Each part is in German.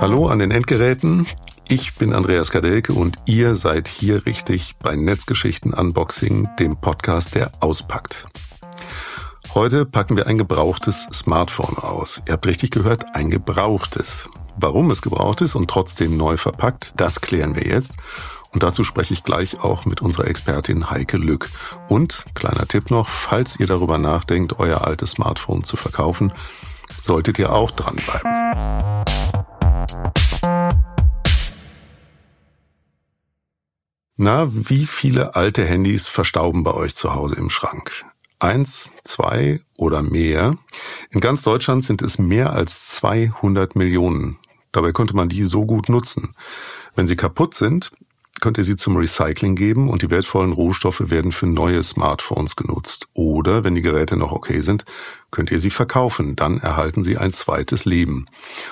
Hallo an den Endgeräten. Ich bin Andreas Kadelke und ihr seid hier richtig bei Netzgeschichten Unboxing, dem Podcast, der auspackt. Heute packen wir ein gebrauchtes Smartphone aus. Ihr habt richtig gehört, ein gebrauchtes. Warum es gebraucht ist und trotzdem neu verpackt, das klären wir jetzt. Und dazu spreche ich gleich auch mit unserer Expertin Heike Lück. Und kleiner Tipp noch, falls ihr darüber nachdenkt, euer altes Smartphone zu verkaufen, solltet ihr auch dranbleiben. Na, wie viele alte Handys verstauben bei euch zu Hause im Schrank? Eins, zwei oder mehr? In ganz Deutschland sind es mehr als 200 Millionen. Dabei könnte man die so gut nutzen. Wenn sie kaputt sind, könnt ihr sie zum Recycling geben und die wertvollen Rohstoffe werden für neue Smartphones genutzt. Oder, wenn die Geräte noch okay sind, könnt ihr sie verkaufen. Dann erhalten sie ein zweites Leben.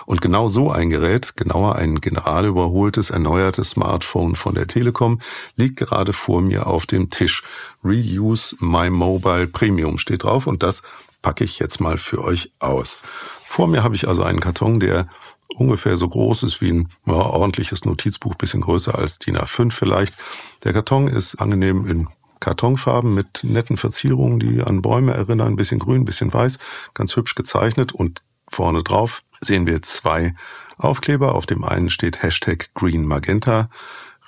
Und genau so ein Gerät, genauer ein generalüberholtes, erneuertes Smartphone von der Telekom, liegt gerade vor mir auf dem Tisch. Reuse My Mobile Premium steht drauf und das packe ich jetzt mal für euch aus. Vor mir habe ich also einen Karton, der ungefähr so groß ist wie ein ja, ordentliches Notizbuch, bisschen größer als DIN A5 vielleicht. Der Karton ist angenehm in Kartonfarben mit netten Verzierungen, die an Bäume erinnern, ein bisschen grün, ein bisschen weiß, ganz hübsch gezeichnet und vorne drauf sehen wir zwei Aufkleber. Auf dem einen steht Hashtag Green Magenta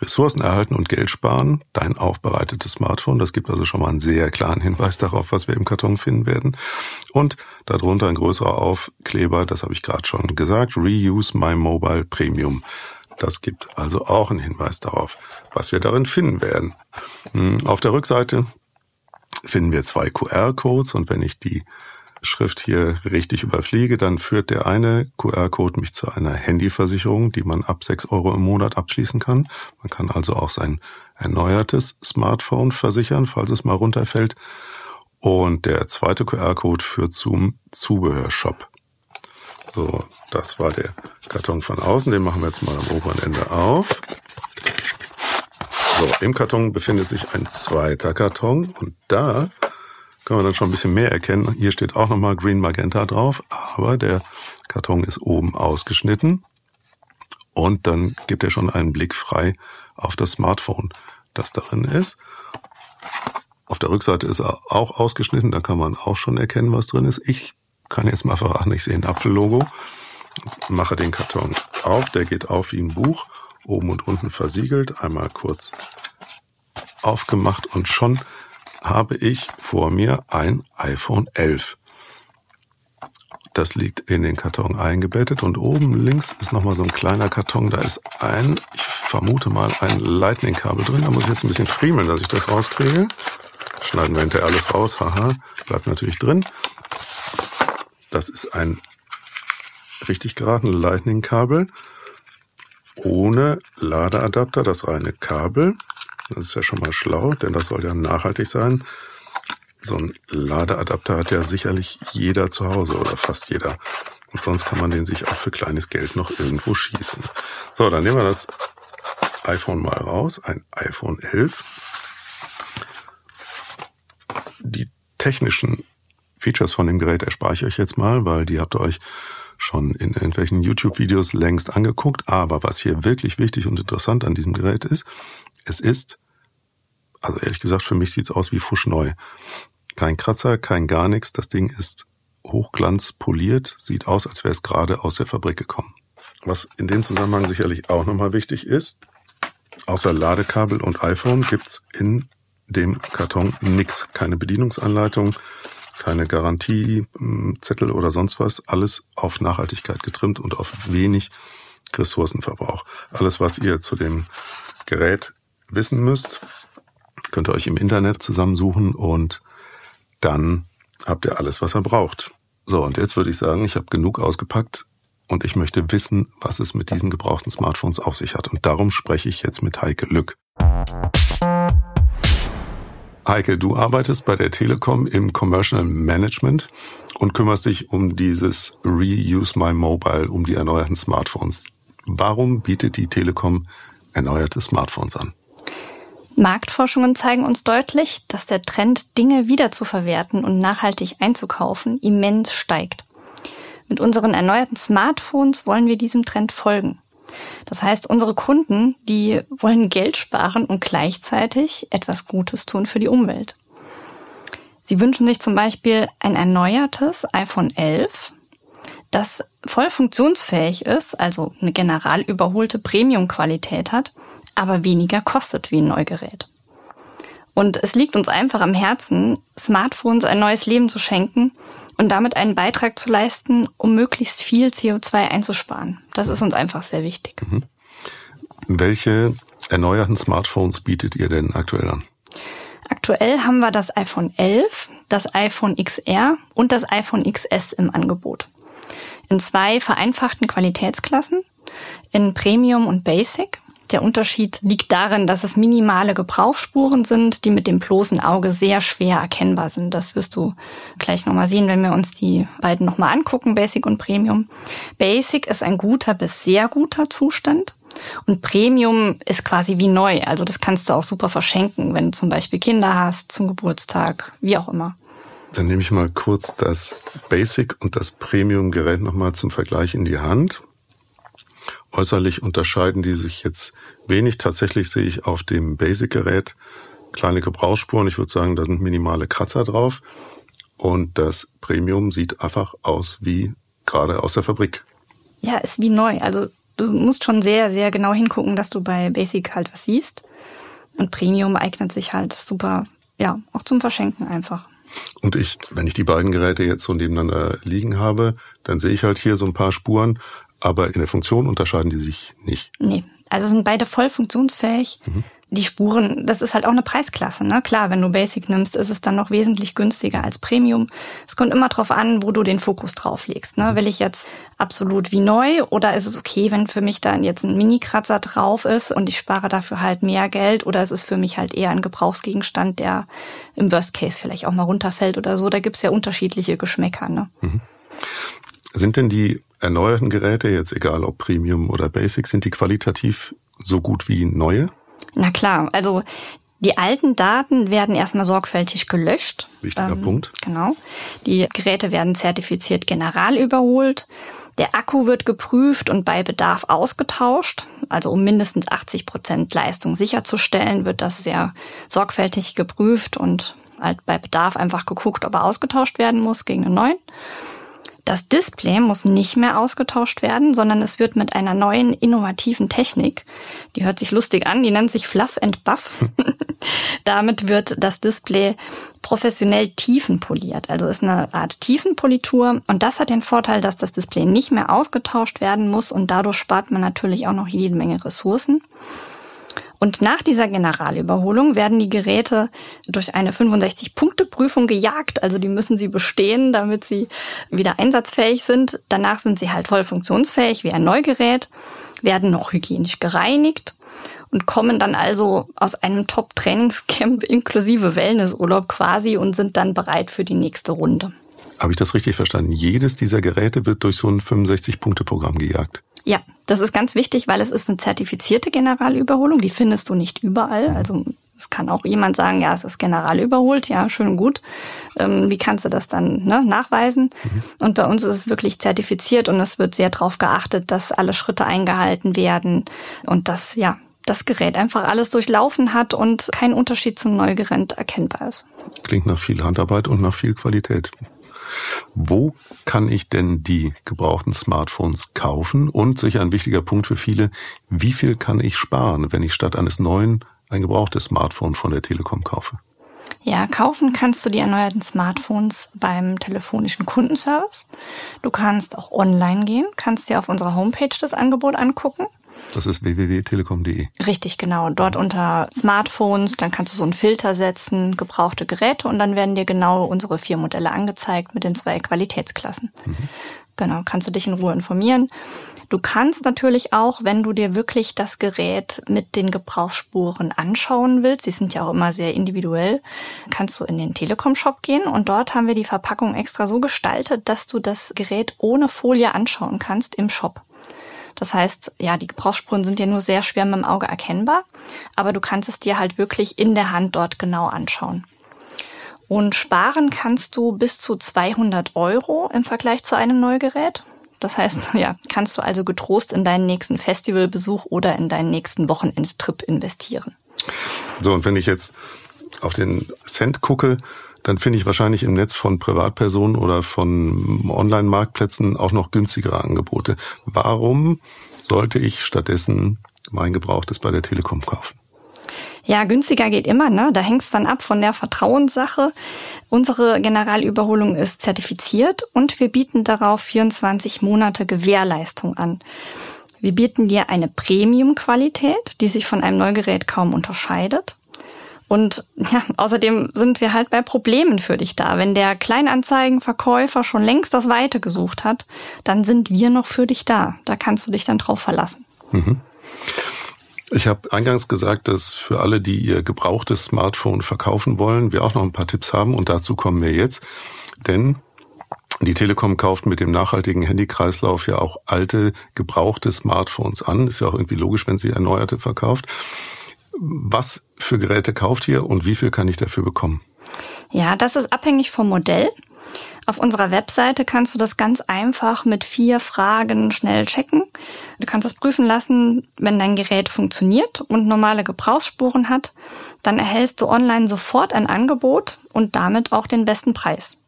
Ressourcen erhalten und Geld sparen, dein aufbereitetes Smartphone. Das gibt also schon mal einen sehr klaren Hinweis darauf, was wir im Karton finden werden. Und darunter ein größerer Aufkleber, das habe ich gerade schon gesagt, Reuse My Mobile Premium. Das gibt also auch einen Hinweis darauf, was wir darin finden werden. Hm, auf der Rückseite finden wir zwei QR-Codes und wenn ich die Schrift hier richtig überfliege, dann führt der eine QR-Code mich zu einer Handyversicherung, die man ab sechs Euro im Monat abschließen kann. Man kann also auch sein erneuertes Smartphone versichern, falls es mal runterfällt. Und der zweite QR-Code führt zum Zubehörshop. So, das war der Karton von außen. Den machen wir jetzt mal am oberen Ende auf. So, im Karton befindet sich ein zweiter Karton und da können wir dann schon ein bisschen mehr erkennen. Hier steht auch nochmal Green Magenta drauf, aber der Karton ist oben ausgeschnitten und dann gibt er schon einen Blick frei auf das Smartphone, das darin ist. Auf der Rückseite ist er auch ausgeschnitten, da kann man auch schon erkennen, was drin ist. Ich kann jetzt mal verraten, ich sehe ein Apfellogo, mache den Karton auf, der geht auf wie ein Buch, oben und unten versiegelt, einmal kurz aufgemacht und schon habe ich vor mir ein iPhone 11. Das liegt in den Karton eingebettet und oben links ist nochmal so ein kleiner Karton. Da ist ein, ich vermute mal, ein Lightning-Kabel drin. Da muss ich jetzt ein bisschen friemeln, dass ich das rauskriege. Schneiden wir hinterher alles raus. Haha, bleibt natürlich drin. Das ist ein richtig geraten Lightning-Kabel ohne Ladeadapter, das reine Kabel. Das ist ja schon mal schlau, denn das soll ja nachhaltig sein. So ein Ladeadapter hat ja sicherlich jeder zu Hause oder fast jeder. Und sonst kann man den sich auch für kleines Geld noch irgendwo schießen. So, dann nehmen wir das iPhone mal raus. Ein iPhone 11. Die technischen Features von dem Gerät erspare ich euch jetzt mal, weil die habt ihr euch schon in irgendwelchen YouTube-Videos längst angeguckt. Aber was hier wirklich wichtig und interessant an diesem Gerät ist, es ist, also ehrlich gesagt, für mich sieht's aus wie fuschneu. Kein Kratzer, kein gar nichts. Das Ding ist hochglanz poliert, sieht aus, als wäre es gerade aus der Fabrik gekommen. Was in dem Zusammenhang sicherlich auch nochmal wichtig ist, außer Ladekabel und iPhone gibt's in dem Karton nix. Keine Bedienungsanleitung, keine Garantiezettel oder sonst was. Alles auf Nachhaltigkeit getrimmt und auf wenig Ressourcenverbrauch. Alles, was ihr zu dem Gerät wissen müsst, könnt ihr euch im Internet zusammensuchen und dann habt ihr alles, was ihr braucht. So, und jetzt würde ich sagen, ich habe genug ausgepackt und ich möchte wissen, was es mit diesen gebrauchten Smartphones auf sich hat. Und darum spreche ich jetzt mit Heike Lück. Heike, du arbeitest bei der Telekom im Commercial Management und kümmerst dich um dieses Reuse My Mobile, um die erneuerten Smartphones. Warum bietet die Telekom erneuerte Smartphones an? Marktforschungen zeigen uns deutlich, dass der Trend, Dinge wiederzuverwerten und nachhaltig einzukaufen, immens steigt. Mit unseren erneuerten Smartphones wollen wir diesem Trend folgen. Das heißt, unsere Kunden, die wollen Geld sparen und gleichzeitig etwas Gutes tun für die Umwelt. Sie wünschen sich zum Beispiel ein erneuertes iPhone 11, das voll funktionsfähig ist, also eine general überholte Premium-Qualität hat, aber weniger kostet wie ein Neugerät. Und es liegt uns einfach am Herzen, Smartphones ein neues Leben zu schenken und damit einen Beitrag zu leisten, um möglichst viel CO2 einzusparen. Das ist uns einfach sehr wichtig. Mhm. Welche erneuerten Smartphones bietet ihr denn aktuell an? Aktuell haben wir das iPhone 11, das iPhone XR und das iPhone XS im Angebot. In zwei vereinfachten Qualitätsklassen, in Premium und Basic. Der Unterschied liegt darin, dass es minimale Gebrauchsspuren sind, die mit dem bloßen Auge sehr schwer erkennbar sind. Das wirst du gleich nochmal sehen, wenn wir uns die beiden nochmal angucken, Basic und Premium. Basic ist ein guter bis sehr guter Zustand. Und Premium ist quasi wie neu. Also das kannst du auch super verschenken, wenn du zum Beispiel Kinder hast, zum Geburtstag, wie auch immer. Dann nehme ich mal kurz das Basic und das Premium-Gerät nochmal zum Vergleich in die Hand. Äußerlich unterscheiden die sich jetzt wenig. Tatsächlich sehe ich auf dem Basic-Gerät kleine Gebrauchsspuren. Ich würde sagen, da sind minimale Kratzer drauf. Und das Premium sieht einfach aus wie gerade aus der Fabrik. Ja, ist wie neu. Also du musst schon sehr, sehr genau hingucken, dass du bei Basic halt was siehst. Und Premium eignet sich halt super, ja, auch zum Verschenken einfach. Und ich, wenn ich die beiden Geräte jetzt so nebeneinander liegen habe, dann sehe ich halt hier so ein paar Spuren, aber in der Funktion unterscheiden die sich nicht. Nee, also sind beide voll funktionsfähig. Mhm die Spuren, das ist halt auch eine Preisklasse. Ne? Klar, wenn du Basic nimmst, ist es dann noch wesentlich günstiger als Premium. Es kommt immer drauf an, wo du den Fokus drauf legst. Ne? Will ich jetzt absolut wie neu oder ist es okay, wenn für mich da jetzt ein Mini-Kratzer drauf ist und ich spare dafür halt mehr Geld oder ist es für mich halt eher ein Gebrauchsgegenstand, der im Worst Case vielleicht auch mal runterfällt oder so. Da gibt's ja unterschiedliche Geschmäcker. Ne? Mhm. Sind denn die erneuerten Geräte, jetzt egal ob Premium oder Basic, sind die qualitativ so gut wie neue? Na klar, also die alten Daten werden erstmal sorgfältig gelöscht. Wichtiger ähm, Punkt. Genau. Die Geräte werden zertifiziert general überholt. Der Akku wird geprüft und bei Bedarf ausgetauscht. Also um mindestens 80 Prozent Leistung sicherzustellen, wird das sehr sorgfältig geprüft und halt bei Bedarf einfach geguckt, ob er ausgetauscht werden muss gegen einen neuen. Das Display muss nicht mehr ausgetauscht werden, sondern es wird mit einer neuen innovativen Technik, die hört sich lustig an, die nennt sich Fluff and Buff. Damit wird das Display professionell tiefenpoliert. Also ist eine Art Tiefenpolitur und das hat den Vorteil, dass das Display nicht mehr ausgetauscht werden muss und dadurch spart man natürlich auch noch jede Menge Ressourcen. Und nach dieser Generalüberholung werden die Geräte durch eine 65-Punkte-Prüfung gejagt. Also die müssen sie bestehen, damit sie wieder einsatzfähig sind. Danach sind sie halt voll funktionsfähig wie ein Neugerät, werden noch hygienisch gereinigt und kommen dann also aus einem Top-Trainingscamp inklusive Wellnessurlaub quasi und sind dann bereit für die nächste Runde. Habe ich das richtig verstanden? Jedes dieser Geräte wird durch so ein 65-Punkte-Programm gejagt? Ja, das ist ganz wichtig, weil es ist eine zertifizierte Generalüberholung. Die findest du nicht überall. Also es kann auch jemand sagen, ja, es ist generalüberholt, ja, schön und gut. Ähm, wie kannst du das dann ne, nachweisen? Mhm. Und bei uns ist es wirklich zertifiziert und es wird sehr darauf geachtet, dass alle Schritte eingehalten werden und dass ja das Gerät einfach alles durchlaufen hat und kein Unterschied zum Neugerät erkennbar ist. Klingt nach viel Handarbeit und nach viel Qualität. Wo kann ich denn die gebrauchten Smartphones kaufen? Und sicher ein wichtiger Punkt für viele, wie viel kann ich sparen, wenn ich statt eines neuen ein gebrauchtes Smartphone von der Telekom kaufe? Ja, kaufen kannst du die erneuerten Smartphones beim telefonischen Kundenservice. Du kannst auch online gehen, kannst dir auf unserer Homepage das Angebot angucken. Das ist www.telekom.de. Richtig, genau. Dort unter Smartphones, dann kannst du so einen Filter setzen, gebrauchte Geräte und dann werden dir genau unsere vier Modelle angezeigt mit den zwei Qualitätsklassen. Mhm. Genau, kannst du dich in Ruhe informieren. Du kannst natürlich auch, wenn du dir wirklich das Gerät mit den Gebrauchsspuren anschauen willst, sie sind ja auch immer sehr individuell, kannst du in den Telekom-Shop gehen und dort haben wir die Verpackung extra so gestaltet, dass du das Gerät ohne Folie anschauen kannst im Shop. Das heißt, ja, die Gebrauchsspuren sind ja nur sehr schwer mit dem Auge erkennbar, aber du kannst es dir halt wirklich in der Hand dort genau anschauen. Und sparen kannst du bis zu 200 Euro im Vergleich zu einem Neugerät. Das heißt, ja, kannst du also getrost in deinen nächsten Festivalbesuch oder in deinen nächsten Wochenendtrip investieren. So, und wenn ich jetzt auf den Cent gucke, dann finde ich wahrscheinlich im Netz von Privatpersonen oder von Online-Marktplätzen auch noch günstigere Angebote. Warum sollte ich stattdessen mein Gebrauchtes bei der Telekom kaufen? Ja, günstiger geht immer, ne? Da hängt es dann ab von der Vertrauenssache. Unsere Generalüberholung ist zertifiziert und wir bieten darauf 24 Monate Gewährleistung an. Wir bieten dir eine Premium-Qualität, die sich von einem Neugerät kaum unterscheidet. Und ja, außerdem sind wir halt bei Problemen für dich da. Wenn der Kleinanzeigenverkäufer schon längst das Weite gesucht hat, dann sind wir noch für dich da. Da kannst du dich dann drauf verlassen. Mhm. Ich habe eingangs gesagt, dass für alle, die ihr gebrauchtes Smartphone verkaufen wollen, wir auch noch ein paar Tipps haben und dazu kommen wir jetzt. Denn die Telekom kauft mit dem nachhaltigen Handykreislauf ja auch alte, gebrauchte Smartphones an. Ist ja auch irgendwie logisch, wenn sie erneuerte verkauft. Was für Geräte kauft ihr und wie viel kann ich dafür bekommen? Ja, das ist abhängig vom Modell. Auf unserer Webseite kannst du das ganz einfach mit vier Fragen schnell checken. Du kannst es prüfen lassen, wenn dein Gerät funktioniert und normale Gebrauchsspuren hat, dann erhältst du online sofort ein Angebot und damit auch den besten Preis.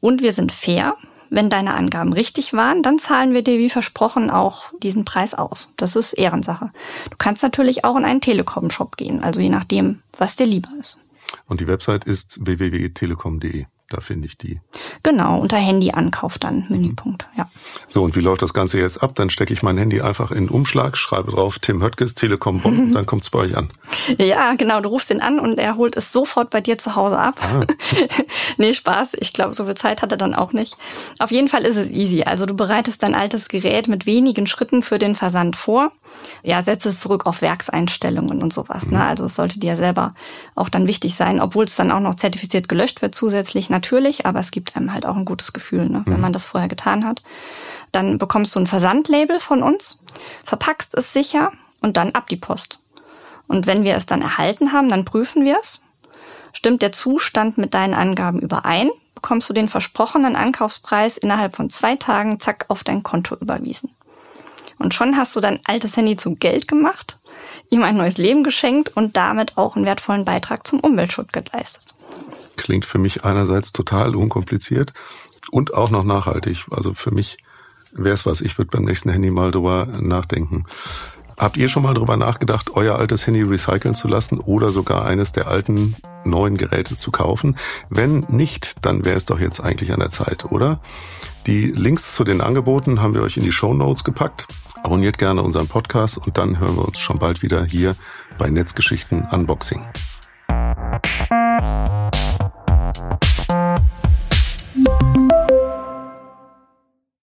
Und wir sind fair. Wenn deine Angaben richtig waren, dann zahlen wir dir wie versprochen auch diesen Preis aus. Das ist Ehrensache. Du kannst natürlich auch in einen Telekom-Shop gehen, also je nachdem, was dir lieber ist. Und die Website ist www.telekom.de. Da finde ich die. Genau, unter Handy-Ankauf dann, Menüpunkt, ja. So, und wie läuft das Ganze jetzt ab? Dann stecke ich mein Handy einfach in den Umschlag, schreibe drauf Tim Höttges, Telekom Bonn, und dann kommt es bei euch an. Ja, genau, du rufst ihn an und er holt es sofort bei dir zu Hause ab. Ah. nee, Spaß, ich glaube, so viel Zeit hat er dann auch nicht. Auf jeden Fall ist es easy. Also du bereitest dein altes Gerät mit wenigen Schritten für den Versand vor. Ja, setzt es zurück auf Werkseinstellungen und sowas. Ne? Mhm. Also es sollte dir selber auch dann wichtig sein, obwohl es dann auch noch zertifiziert gelöscht wird zusätzlich natürlich, aber es gibt einem halt auch ein gutes Gefühl, ne, wenn mhm. man das vorher getan hat. Dann bekommst du ein Versandlabel von uns, verpackst es sicher und dann ab die Post. Und wenn wir es dann erhalten haben, dann prüfen wir es. Stimmt der Zustand mit deinen Angaben überein, bekommst du den versprochenen Ankaufspreis innerhalb von zwei Tagen zack auf dein Konto überwiesen. Und schon hast du dein altes Handy zu Geld gemacht, ihm ein neues Leben geschenkt und damit auch einen wertvollen Beitrag zum Umweltschutz geleistet klingt für mich einerseits total unkompliziert und auch noch nachhaltig. Also für mich wäre es was, ich würde beim nächsten Handy mal drüber nachdenken. Habt ihr schon mal drüber nachgedacht, euer altes Handy recyceln zu lassen oder sogar eines der alten neuen Geräte zu kaufen? Wenn nicht, dann wäre es doch jetzt eigentlich an der Zeit, oder? Die Links zu den Angeboten haben wir euch in die Show Notes gepackt. Abonniert gerne unseren Podcast und dann hören wir uns schon bald wieder hier bei Netzgeschichten Unboxing.